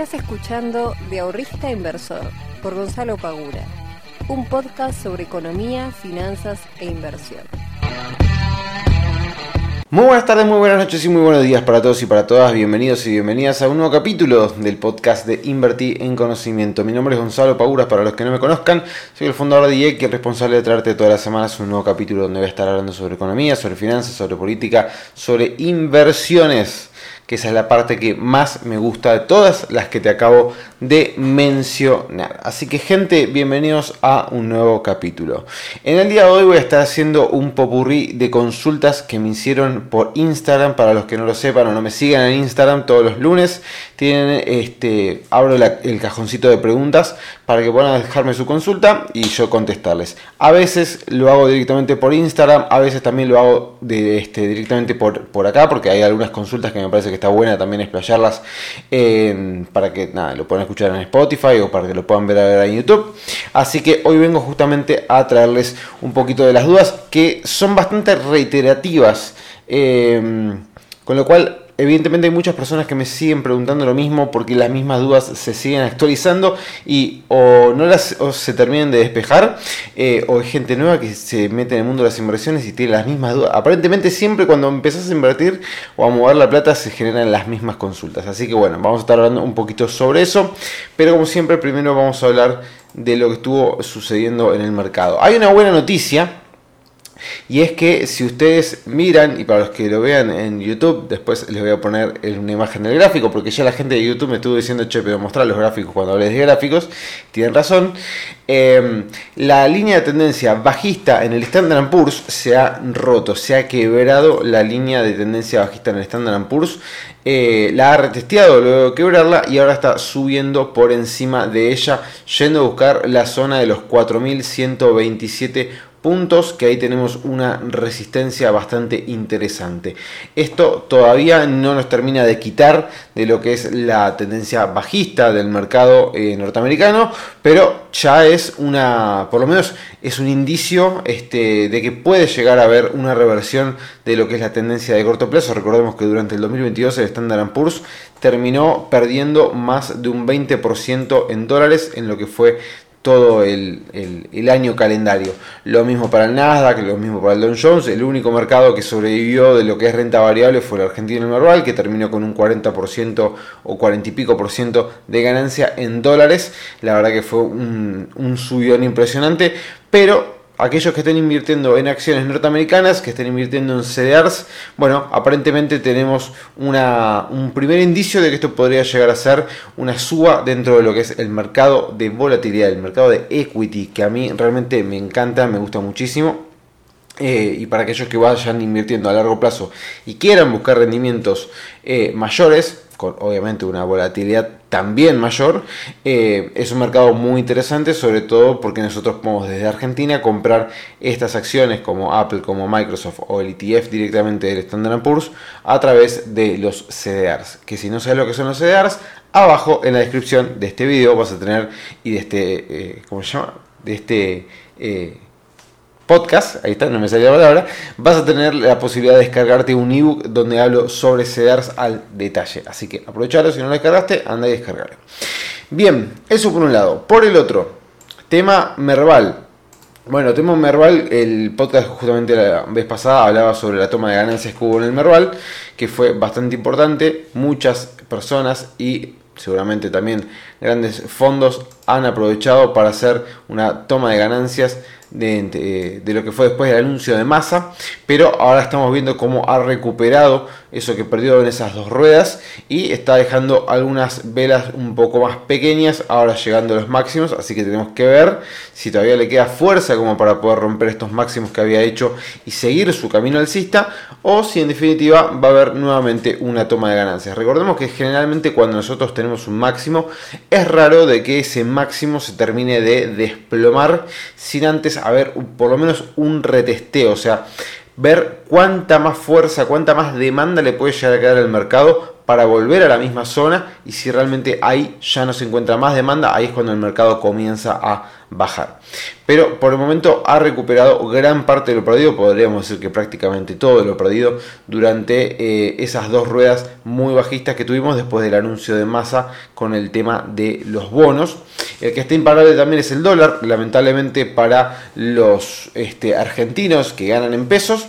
Estás escuchando De Ahorrista Inversor por Gonzalo Pagura, un podcast sobre economía, finanzas e inversión. Muy buenas tardes, muy buenas noches y muy buenos días para todos y para todas. Bienvenidos y bienvenidas a un nuevo capítulo del podcast de Invertir en Conocimiento. Mi nombre es Gonzalo Pagura, para los que no me conozcan. Soy el fundador de IEC y el responsable de traerte todas las semanas un nuevo capítulo donde voy a estar hablando sobre economía, sobre finanzas, sobre política, sobre inversiones que esa es la parte que más me gusta de todas las que te acabo de mencionar. Así que gente, bienvenidos a un nuevo capítulo. En el día de hoy voy a estar haciendo un popurrí de consultas que me hicieron por Instagram. Para los que no lo sepan o no me sigan en Instagram, todos los lunes tienen este, abro el cajoncito de preguntas para que puedan dejarme su consulta y yo contestarles. A veces lo hago directamente por Instagram, a veces también lo hago de, este, directamente por, por acá, porque hay algunas consultas que me parece que está buena también explayarlas para que nada, lo puedan escuchar en Spotify o para que lo puedan ver, ver en YouTube. Así que hoy vengo justamente a traerles un poquito de las dudas que son bastante reiterativas. Eh, con lo cual evidentemente hay muchas personas que me siguen preguntando lo mismo porque las mismas dudas se siguen actualizando y o no las se terminan de despejar eh, o hay gente nueva que se mete en el mundo de las inversiones y tiene las mismas dudas. Aparentemente siempre cuando empezás a invertir o a mover la plata se generan las mismas consultas. Así que bueno, vamos a estar hablando un poquito sobre eso, pero como siempre primero vamos a hablar de lo que estuvo sucediendo en el mercado. Hay una buena noticia y es que si ustedes miran, y para los que lo vean en YouTube, después les voy a poner una imagen del gráfico, porque ya la gente de YouTube me estuvo diciendo, che, pero mostrar los gráficos cuando hables de gráficos, tienen razón. Em, la línea de tendencia bajista en el Standard Poor's se ha roto, se ha quebrado la línea de tendencia bajista en el Standard Poor's. Eh, la ha retesteado luego de quebrarla y ahora está subiendo por encima de ella, yendo a buscar la zona de los 4127 puntos que ahí tenemos una resistencia bastante interesante. Esto todavía no nos termina de quitar de lo que es la tendencia bajista del mercado eh, norteamericano, pero ya es una, por lo menos es un indicio este, de que puede llegar a haber una reversión de lo que es la tendencia de corto plazo. Recordemos que durante el 2022 el Standard Poor's terminó perdiendo más de un 20% en dólares en lo que fue todo el, año calendario. Lo mismo para el Nasdaq, lo mismo para el Dow Jones. El único mercado que sobrevivió de lo que es renta variable fue el argentino Merval, que terminó con un 40% o 40 y pico por ciento de ganancia en dólares. La verdad que fue un, un subidón impresionante, pero aquellos que estén invirtiendo en acciones norteamericanas, que estén invirtiendo en CDRs, bueno, aparentemente tenemos una, un primer indicio de que esto podría llegar a ser una suba dentro de lo que es el mercado de volatilidad, el mercado de equity, que a mí realmente me encanta, me gusta muchísimo. Eh, y para aquellos que vayan invirtiendo a largo plazo y quieran buscar rendimientos eh, mayores, con obviamente una volatilidad también mayor, eh, es un mercado muy interesante, sobre todo porque nosotros podemos desde Argentina comprar estas acciones como Apple, como Microsoft o el ETF directamente del Standard Poor's a través de los CDRs. Que si no sabes lo que son los CDRs, abajo en la descripción de este video vas a tener y de este, eh, ¿cómo se llama? De este... Eh, podcast, ahí está, no me salía la palabra, vas a tener la posibilidad de descargarte un ebook donde hablo sobre CEDARS al detalle. Así que aprovechalo, si no lo descargaste, anda y descargarlo. Bien, eso por un lado. Por el otro, tema Merval. Bueno, tema Merval, el podcast justamente la vez pasada hablaba sobre la toma de ganancias que hubo en el Merval, que fue bastante importante. Muchas personas y seguramente también grandes fondos han aprovechado para hacer una toma de ganancias de, lo que fue después del anuncio de masa, pero ahora estamos viendo cómo ha recuperado eso que perdió en esas dos ruedas y está dejando algunas velas un poco más pequeñas, ahora llegando a los máximos, así que tenemos que ver si todavía le queda fuerza como para poder romper estos máximos que había hecho y seguir su camino alcista, o si en definitiva va a haber nuevamente una toma de ganancias. Recordemos que generalmente cuando nosotros tenemos un máximo, es raro de que ese máximo se termine de desplomar sin antes haber por lo menos un retesteo, o sea, ver cuánta más fuerza, cuánta más demanda le puede llegar a quedar al mercado para volver a la misma zona y si realmente ahí ya no se encuentra más demanda, ahí es cuando el mercado comienza a bajar. Pero por el momento ha recuperado gran parte de lo perdido, podríamos decir que prácticamente todo lo perdido durante eh, esas dos ruedas muy bajistas que tuvimos después del anuncio de masa con el tema de los bonos. El que está imparable también es el dólar, lamentablemente para los este, argentinos que ganan en pesos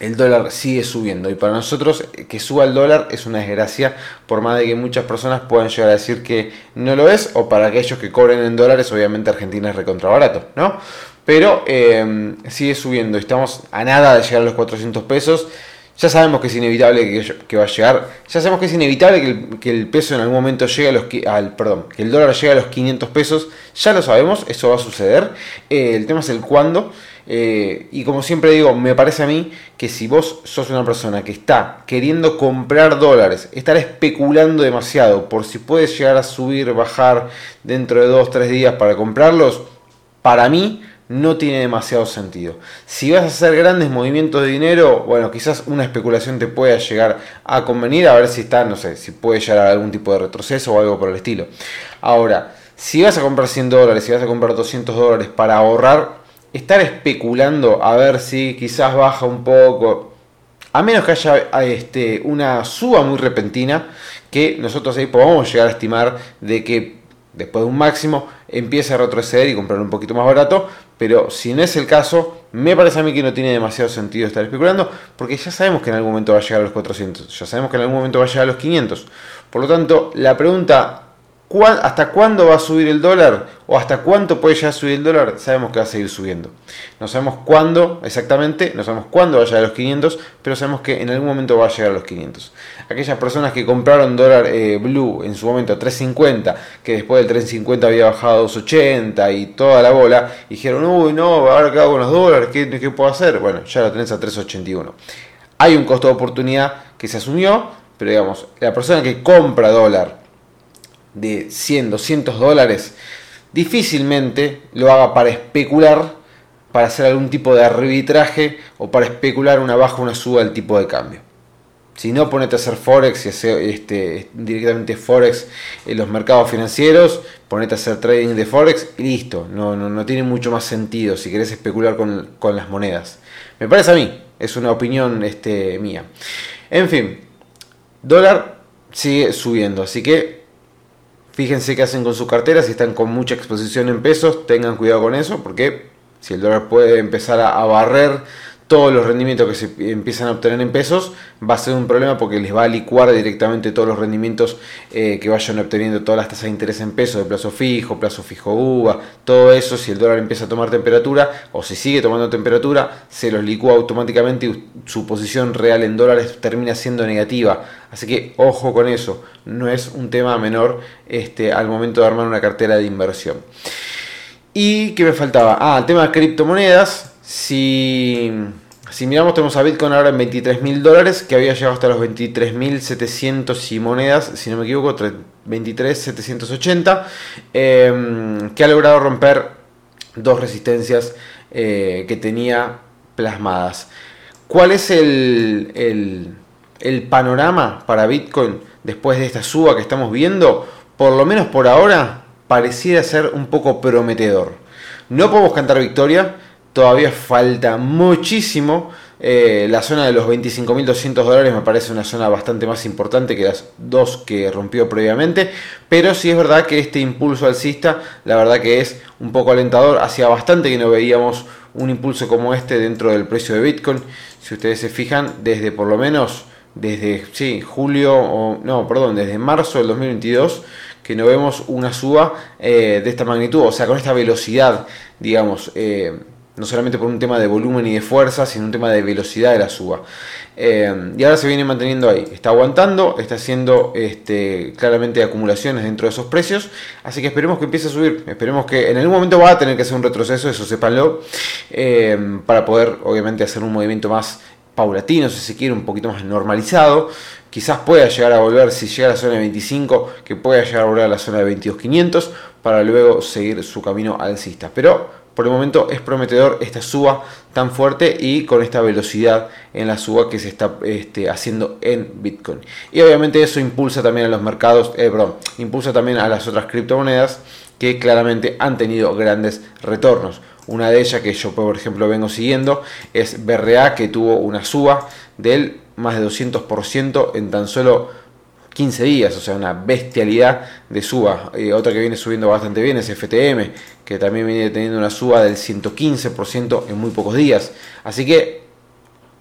el dólar sigue subiendo. Y para nosotros eh, que suba el dólar es una desgracia por más de que muchas personas puedan llegar a decir que no lo es o para aquellos que cobren en dólares obviamente Argentina es recontra barato, ¿no? Pero eh, sigue subiendo, estamos a nada de llegar a los 400 pesos, ya sabemos que es inevitable que, va a llegar, ya sabemos que es inevitable que el, peso en algún momento llegue a los, al, perdón, que el dólar llegue a los 500 pesos, ya lo sabemos, eso va a suceder, eh, el tema es el cuándo. Eh, y como siempre digo, me parece a mí que si vos sos una persona que está queriendo comprar dólares, estar especulando demasiado por si puede llegar a subir, bajar dentro de 2-3 días para comprarlos, para mí no tiene demasiado sentido. Si vas a hacer grandes movimientos de dinero, bueno, quizás una especulación te pueda llegar a convenir, a ver si está, no sé, si puede llegar a algún tipo de retroceso o algo por el estilo. Ahora, si vas a comprar 100 dólares, si vas a comprar 200 dólares para ahorrar, estar especulando a ver si quizás baja un poco, a menos que haya este, una suba muy repentina, que nosotros ahí podamos llegar a estimar de que después de un máximo empiece a retroceder y comprar un poquito más barato, pero si no es el caso, me parece a mí que no tiene demasiado sentido estar especulando, porque ya sabemos que en algún momento va a llegar a los 400, ya sabemos que en algún momento va a llegar a los 500. Por lo tanto, la pregunta ¿Hasta cuándo va a subir el dólar? ¿O hasta cuánto puede ya subir el dólar? Sabemos que va a seguir subiendo. No sabemos cuándo exactamente, no sabemos cuándo va a llegar a los 500, pero sabemos que en algún momento va a llegar a los 500. Aquellas personas que compraron dólar eh, blue en su momento a 3.50, que después del 3.50 había bajado a 2.80 y toda la bola, dijeron, uy, no, ahora qué hago con los dólares, ¿Qué, ¿qué puedo hacer? Bueno, ya lo tenés a 3.81. Hay un costo de oportunidad que se asumió, pero digamos, la persona que compra dólar de 100, 200 dólares, difícilmente lo haga para especular, para hacer algún tipo de arbitraje o para especular una baja o una suba del tipo de cambio. Si no, ponete a hacer Forex y hacer este, directamente Forex en los mercados financieros, ponete a hacer trading de Forex y listo. No, no, tiene mucho más sentido si querés especular con, con, las monedas. Me parece a mí, es una opinión este, mía. En fin, dólar sigue subiendo, así que Fíjense qué hacen con su cartera, si están con mucha exposición en pesos, tengan cuidado con eso, porque si el dólar puede empezar a, barrer todos los rendimientos que se empiezan a obtener en pesos, va a ser un problema porque les va a licuar directamente todos los rendimientos eh, que vayan obteniendo, todas las tasas de interés en pesos, de plazo fijo, plazo fijo UVA, todo eso, si el dólar empieza a tomar temperatura o si sigue tomando temperatura, se los licúa automáticamente y su posición real en dólares termina siendo negativa. Así que ojo con eso, no es un tema menor este, al momento de armar una cartera de inversión. ¿Y qué me faltaba? Ah, el tema de criptomonedas. Si, si miramos, tenemos a Bitcoin ahora en 23 mil dólares, que había llegado hasta los 23.700 y monedas, si no me equivoco, 23.780, em, que ha logrado romper dos resistencias eh, que tenía plasmadas. ¿Cuál es el, el panorama para Bitcoin después de esta suba que estamos viendo? Por lo menos por ahora, pareciera ser un poco prometedor. No podemos cantar victoria, todavía falta muchísimo. Eh, la zona de los 25.200 dólares me parece una zona bastante más importante que las dos que rompió previamente. Pero sí es verdad que este impulso alcista, la verdad que es un poco alentador. Hacía bastante que no veíamos un impulso como este dentro del precio de Bitcoin. Si ustedes se fijan, desde por lo menos desde sí, julio, o no, perdón, desde marzo del 2022 que no vemos una suba eh, de esta magnitud, o sea, con esta velocidad, digamos. Eh, no solamente por un tema de volumen y de fuerza, sino un tema de velocidad de la suba. Eh, y ahora se viene manteniendo ahí, está aguantando, está haciendo este, claramente acumulaciones dentro de esos precios, así que esperemos que empiece a subir, esperemos que en algún momento va a tener que hacer un retroceso, eso sépanlo, eh, para poder obviamente hacer un movimiento más paulatino, si se quiere, un poquito más normalizado. Quizás pueda llegar a volver, si llega a la zona de 25, que pueda llegar a volver a la zona de 22.500 para luego seguir su camino alcista. Pero por el momento es prometedor esta suba tan fuerte y con esta velocidad en la suba que se está este, haciendo en Bitcoin. Y obviamente eso impulsa también a los mercados, eh, perdón, impulsa también a las otras criptomonedas que claramente han tenido grandes retornos. Una de ellas que yo por ejemplo vengo siguiendo es BRA que tuvo una suba del más de 200% en tan solo 15 días, o sea, una bestialidad de suba. y otra que viene subiendo bastante bien es FTM, que también viene teniendo una suba del 115% en muy pocos días. Así que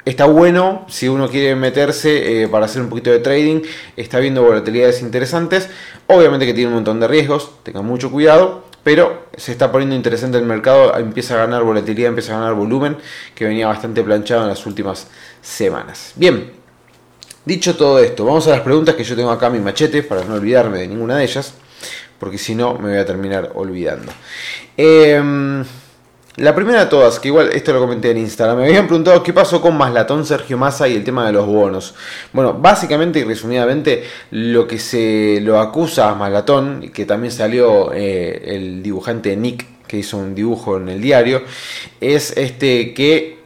está bueno si uno quiere meterse eh, para hacer un poquito de trading, está viendo volatilidades interesantes. Obviamente que tiene un montón de riesgos, tengan mucho cuidado. Pero se está poniendo interesante el mercado, empieza a ganar volatilidad, empieza a ganar volumen, que venía bastante planchado en las últimas semanas. Bien, Dicho todo esto, vamos a las preguntas que yo tengo acá en mi machete para no olvidarme de ninguna de ellas, porque si no me voy a terminar olvidando. Em, la primera de todas, que igual esto lo comenté en Instagram, me habían preguntado qué pasó con Maslatón, Sergio Massa y el tema de los bonos. Bueno, básicamente y resumidamente lo que se lo acusa a Maslatón, que también salió eh, el dibujante Nick, que hizo un dibujo en el diario, es este que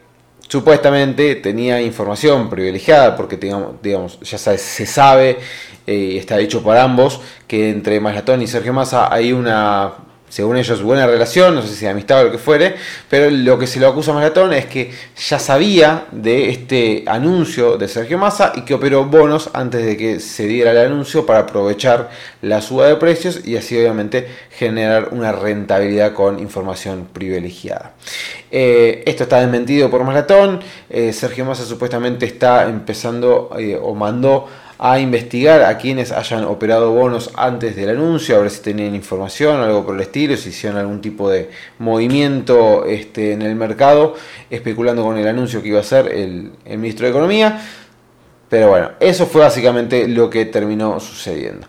supuestamente tenía información privilegiada, porque digamos, digamos ya se sabe, eh, está dicho por ambos, que entre Maslatón y Sergio Massa hay una según ellos, buena relación, no sé si amistad o lo que fuere, pero lo que se lo acusa a Maratón es que ya sabía de este anuncio de Sergio Massa y que operó bonos antes de que se diera el anuncio para aprovechar la suba de precios y así obviamente generar una rentabilidad con información privilegiada. Eh, esto está desmentido por Maratón, eh, Sergio Massa supuestamente está empezando eh, o mandó a investigar a quienes hayan operado bonos antes del anuncio, a ver si tenían información algo por el estilo, si hicieron algún tipo de movimiento este, en el mercado, especulando con el anuncio que iba a hacer el, ministro de Economía. Pero bueno, eso fue básicamente lo que terminó sucediendo.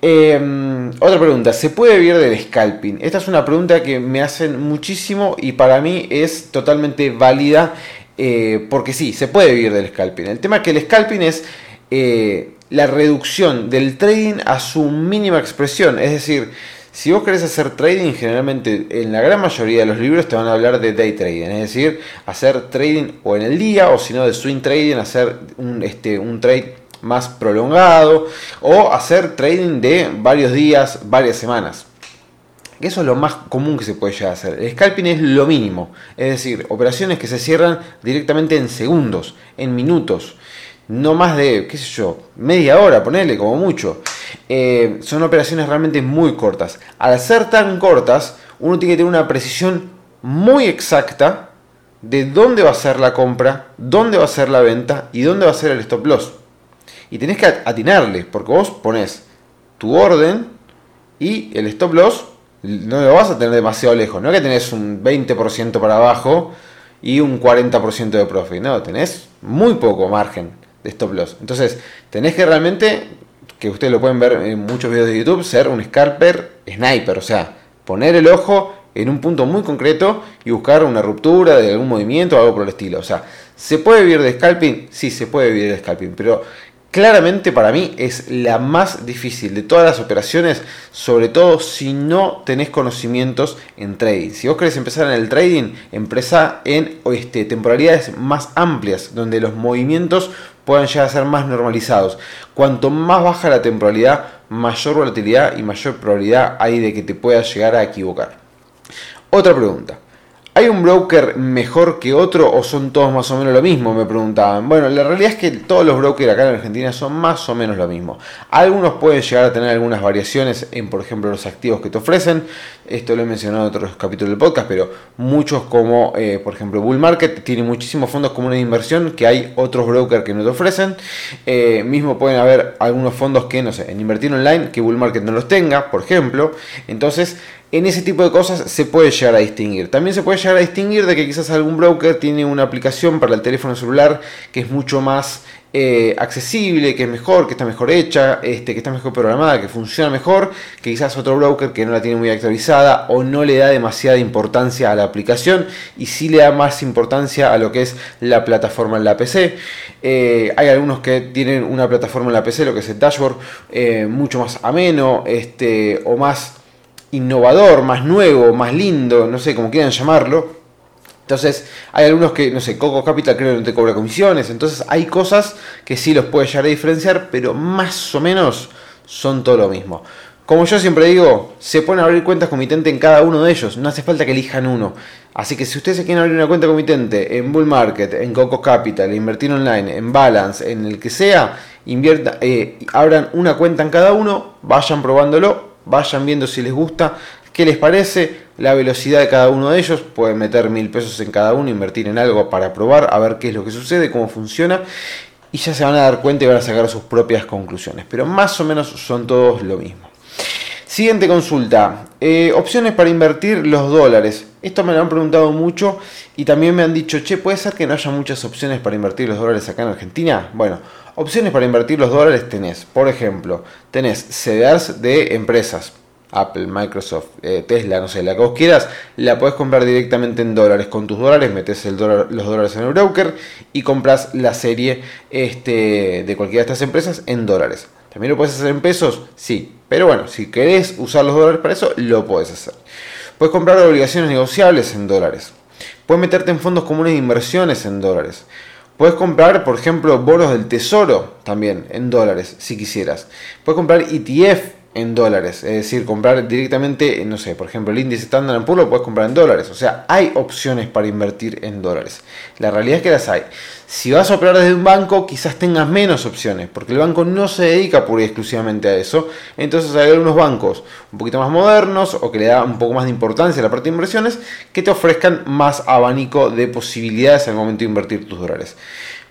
Em, otra pregunta, ¿se puede vivir del scalping? Esta es una pregunta que me hacen muchísimo y para mí es totalmente válida eh, porque sí, se puede vivir del scalping. El tema es que el scalping es eh, la reducción del trading a su mínima expresión. Es decir, si vos querés hacer trading, generalmente en la gran mayoría de los libros te van a hablar de day trading, es decir, hacer trading o en el día o si no de swing trading, hacer este, un trade más prolongado o hacer trading de varios días, varias semanas. Eso es lo más común que se puede llegar a hacer. El scalping es lo mínimo, es decir, operaciones que se cierran directamente en segundos, en minutos no más de, qué sé yo, media hora, ponerle como mucho. Eh, son operaciones realmente muy cortas. Al ser tan cortas, uno tiene que tener una precisión muy exacta de dónde va a ser la compra, dónde va a ser la venta y dónde va a ser el stop loss. Y tenés que atinarle, porque vos pones tu orden y el stop loss no lo vas a tener demasiado lejos. No que tenés un 20% para abajo y un 40% de profit. No, tenés muy poco margen stop loss. Entonces, tenés que realmente, que ustedes lo pueden ver en muchos videos de YouTube, ser un scalper sniper, o sea, poner el ojo en un punto muy concreto y buscar una ruptura de algún movimiento o algo por el estilo. O sea, ¿se puede vivir de scalping? Sí, se puede vivir de scalping, pero claramente para mí es la más difícil de todas las operaciones, sobre todo si no tenés conocimientos en trading. Si vos querés empezar en el trading, empresa en este, temporalidades más amplias, donde los movimientos puedan llegar a ser más normalizados. Cuanto más baja la temporalidad, mayor volatilidad y mayor probabilidad hay de que te puedas llegar a equivocar. Otra pregunta. ¿Hay un broker mejor que otro o son todos más o menos lo mismo? Me preguntaban. Bueno, la realidad es que todos los brokers acá en Argentina son más o menos lo mismo. Algunos pueden llegar a tener algunas variaciones en, por ejemplo, los activos que te ofrecen. Esto lo he mencionado en otros capítulos del podcast, pero muchos como, eh, por ejemplo, Bull Market tienen muchísimos fondos comunes de inversión que hay otros brokers que no te ofrecen. Eh, mismo pueden haber algunos fondos que, no sé, en invertir online, que Bull Market no los tenga, por ejemplo. Entonces, en ese tipo de cosas se puede llegar a distinguir. También se puede llegar a distinguir de que quizás algún broker tiene una aplicación para el teléfono celular que es mucho más eh, accesible, que es mejor, que está mejor hecha, este, que está mejor programada, que funciona mejor, que quizás otro broker que no la tiene muy actualizada o no le da demasiada importancia a la aplicación y sí le da más importancia a lo que es la plataforma en la PC. Eh, hay algunos que tienen una plataforma en la PC, lo que es el dashboard, eh, mucho más ameno este, o más innovador, más nuevo, más lindo, no sé, como quieran llamarlo. Entonces, hay algunos que, no sé, Coco Capital creo que no te cobra comisiones. Entonces, hay cosas que sí los puede llegar a diferenciar, pero más o menos son todo lo mismo. Como yo siempre digo, se pueden abrir cuentas comitente en cada uno de ellos, no hace falta que elijan uno. Así que si ustedes se quieren abrir una cuenta comitente en Bull Market, en Coco Capital, Invertir Online, en Balance, en el que sea, invierta, eh, abran una cuenta en cada uno, vayan probándolo, vayan viendo si les gusta, qué les parece, la velocidad de cada uno de ellos, pueden meter mil pesos en cada uno, invertir en algo para probar, a ver qué es lo que sucede, cómo funciona y ya se van a dar cuenta y van a sacar sus propias conclusiones. Pero más o menos son todos lo mismo. Siguiente consulta. Eh, opciones para invertir los dólares. Esto me lo han preguntado mucho y también me han dicho, che, ¿puede ser que no haya muchas opciones para invertir los dólares acá en Argentina? Bueno, opciones para invertir los dólares tenés, por ejemplo, tenés CDRs de empresas. Apple, Microsoft, eh, Tesla, no sé, la que vos quieras, la podés comprar directamente en dólares. Con tus dólares metes los dólares en el broker y compras la serie este, de cualquiera de estas empresas en dólares. ¿También lo puedes hacer en pesos? Sí. Pero bueno, si querés usar los dólares para eso, lo puedes hacer. Puedes comprar obligaciones negociables en dólares. Puedes meterte en fondos comunes de inversiones en dólares. Puedes comprar, por ejemplo, bonos del tesoro también en dólares, si quisieras. Puedes comprar ETF en dólares. Es decir, comprar directamente, no sé, por ejemplo, el índice Standard Poor's lo puedes comprar en dólares. O sea, hay opciones para invertir en dólares. La realidad es que las hay. Si vas a operar desde un banco, quizás tengas menos opciones, porque el banco no se dedica pura y exclusivamente a eso. Entonces hay algunos bancos un poquito más modernos o que le da un poco más de importancia a la parte de inversiones que te ofrezcan más abanico de posibilidades al momento de invertir tus dólares.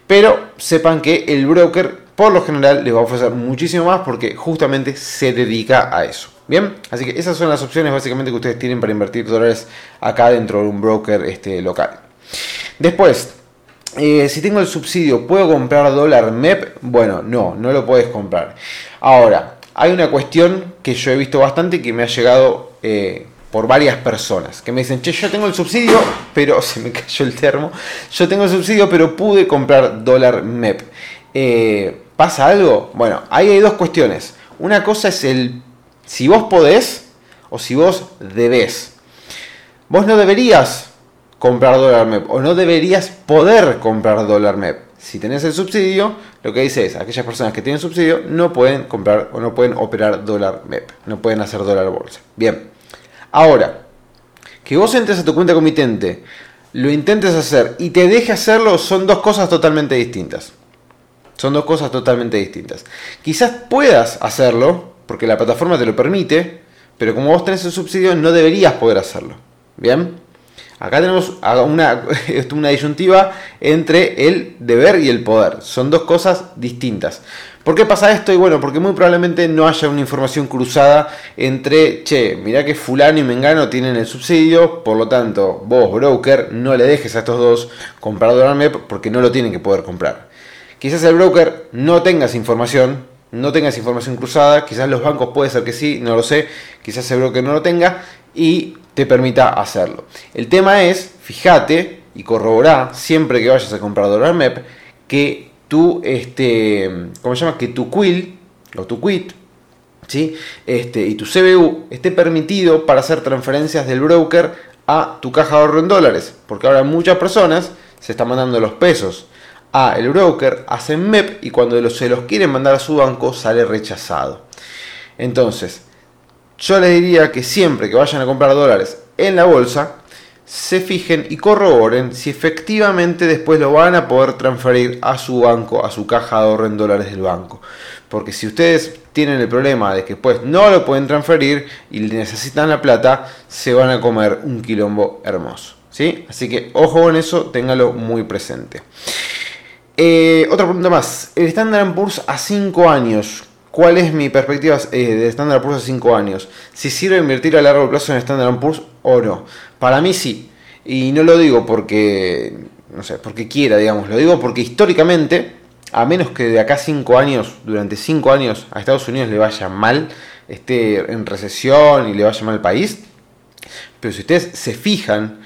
Pero sepan que el broker por lo general les va a ofrecer muchísimo más porque justamente se dedica a eso. Bien, así que esas son las opciones básicamente que ustedes tienen para invertir dólares acá dentro de un broker este, local. Después, eh, si tengo el subsidio, ¿puedo comprar dólar MEP? Bueno, no, no lo puedes comprar. Ahora, hay una cuestión que yo he visto bastante que me ha llegado eh, por varias personas que me dicen, che, yo tengo el subsidio, pero se me cayó el termo, yo tengo el subsidio, pero pude comprar dólar MEP. Eh, ¿Pasa algo? Bueno, ahí hay dos cuestiones. Una cosa es el si vos podés o si vos debés. Vos no deberías comprar dólar MEP o no deberías poder comprar dólar MEP. Si tenés el subsidio, lo que dice es, aquellas personas que tienen subsidio no pueden comprar o no pueden operar dólar MEP, no pueden hacer dólar bolsa. Bien, ahora, que vos entres a tu cuenta comitente, lo intentes hacer y te deje hacerlo son dos cosas totalmente distintas. Son dos cosas totalmente distintas. Quizás puedas hacerlo, porque la plataforma te lo permite, pero como vos tenés el subsidio no deberías poder hacerlo. ¿Bien? Acá tenemos una, una disyuntiva entre el deber y el poder. Son dos cosas distintas. ¿Por qué pasa esto? Y bueno, porque muy probablemente no haya una información cruzada entre, che, mirá que fulano y mengano tienen el subsidio, por lo tanto, vos, broker, no le dejes a estos dos comprar dólar porque no lo tienen que poder comprar. Quizás el broker no tengas información, no tengas información cruzada, quizás los bancos puede ser que sí, no lo sé, quizás el broker no lo tenga y te permita hacerlo. El tema es, fíjate y corrobora siempre que vayas a comprar dólar MEP que tu, este, ¿cómo se llama? Que tu quill o tu quit ¿sí? este, y tu CBU esté permitido para hacer transferencias del broker a tu caja de ahorro en dólares, porque ahora muchas personas se están mandando los pesos a el broker, hacen MEP y cuando se los quieren mandar a su banco sale rechazado. Entonces, yo les diría que siempre que vayan a comprar dólares en la bolsa, se fijen y corroboren si efectivamente después lo van a poder transferir a su banco, a su caja de ahorro en dólares del banco. Porque si ustedes tienen el problema de que pues no lo pueden transferir y necesitan la plata, se van a comer un quilombo hermoso. ¿sí? Así que ojo con eso, téngalo muy presente. Eh, otra pregunta más. El Standard Poor's a 5 años. ¿Cuál es mi perspectiva eh, de Standard Poor's a 5 años? Si sirve invertir a largo plazo en Standard Poor's o no. Para mí sí. Y no lo digo porque, no sé, porque quiera, digamos. Lo digo porque históricamente, a menos que de acá 5 años, durante 5 años, a Estados Unidos le vaya mal, esté en recesión y le vaya mal el país. Pero si ustedes se fijan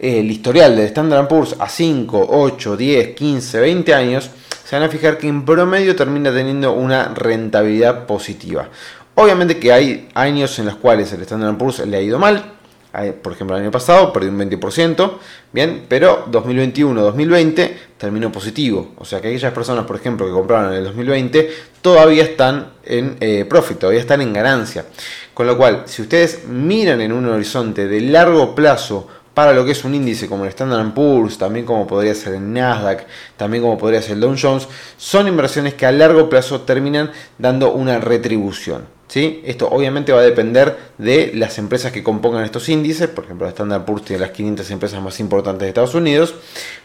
el historial de Standard Poor's a 5, 8, 10, 15, 20 años, se van a fijar que en promedio termina teniendo una rentabilidad positiva. Obviamente que hay años en los cuales el Standard Poor's le ha ido mal, por ejemplo, el año pasado perdió un 20%, bien, pero 2021-2020 terminó positivo. O sea que aquellas personas, por ejemplo, que compraron en el 2020, todavía están en eh, profit, todavía están en ganancia. Con lo cual, si ustedes miran en un horizonte de largo plazo para lo que es un índice como el Standard Poor's, también como podría ser el Nasdaq, también como podría ser el Dow Jones, son inversiones que a largo plazo terminan dando una retribución. Esto obviamente va a depender de las empresas que compongan estos índices, por ejemplo, Standard Poor's tiene las 500 empresas más importantes de Estados Unidos,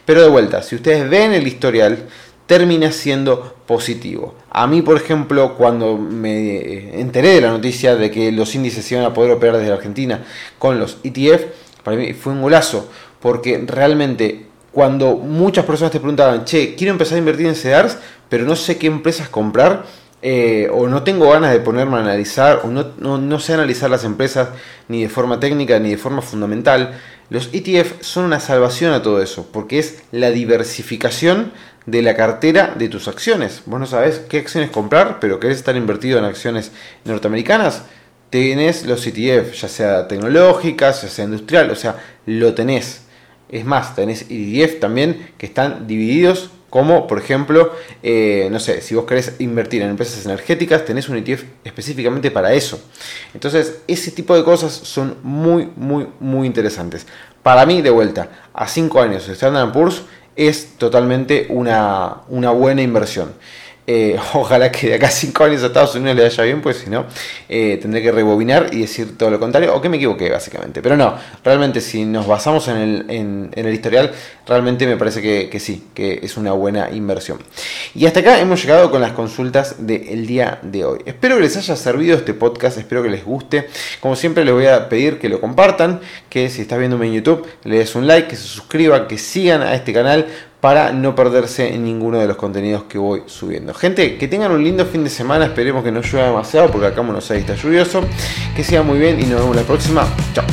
pero de vuelta, si ustedes ven el historial, termina siendo positivo. A mí, por ejemplo, cuando me enteré de la noticia de que los índices iban a poder operar desde Argentina con los ETF, para mí fue un golazo, porque realmente cuando muchas personas te preguntaban, che, quiero empezar a invertir en CEDARS, pero no sé qué empresas comprar, eh, o no tengo ganas de ponerme a analizar, o no, sé analizar las empresas ni de forma técnica ni de forma fundamental, los ETF son una salvación a todo eso, porque es la diversificación de la cartera de tus acciones. Vos no sabés qué acciones comprar, pero querés estar invertido en acciones norteamericanas, tenés los ETF, ya sea tecnológicas, ya sea industrial, o sea, lo tenés. Es más, tenés ETF también que están divididos como, por ejemplo, eh, no sé, si vos querés invertir en empresas energéticas, tenés un ETF específicamente para eso. Entonces, ese tipo de cosas son muy, muy, muy interesantes. Para mí, de vuelta, a 5 años, Standard Poor's es totalmente una, una buena inversión. Eh, ojalá que de acá a 5 años a Estados Unidos le vaya bien, pues si no, eh, tendré que rebobinar y decir todo lo contrario, o que me equivoqué básicamente. Pero no, realmente si nos basamos en el, historial, realmente me parece que, sí, que es una buena inversión. Y hasta acá hemos llegado con las consultas del día de hoy. Espero que les haya servido este podcast, espero que les guste. Como siempre les voy a pedir que lo compartan, que si estás viéndome en YouTube, le des un like, que se suscriban, que sigan a este canal para no perderse en ninguno de los contenidos que voy subiendo. Gente, que tengan un lindo fin de semana, esperemos que no llueva demasiado porque acá en Buenos Aires está lluvioso. Que sigan muy bien y nos vemos la próxima. Chao.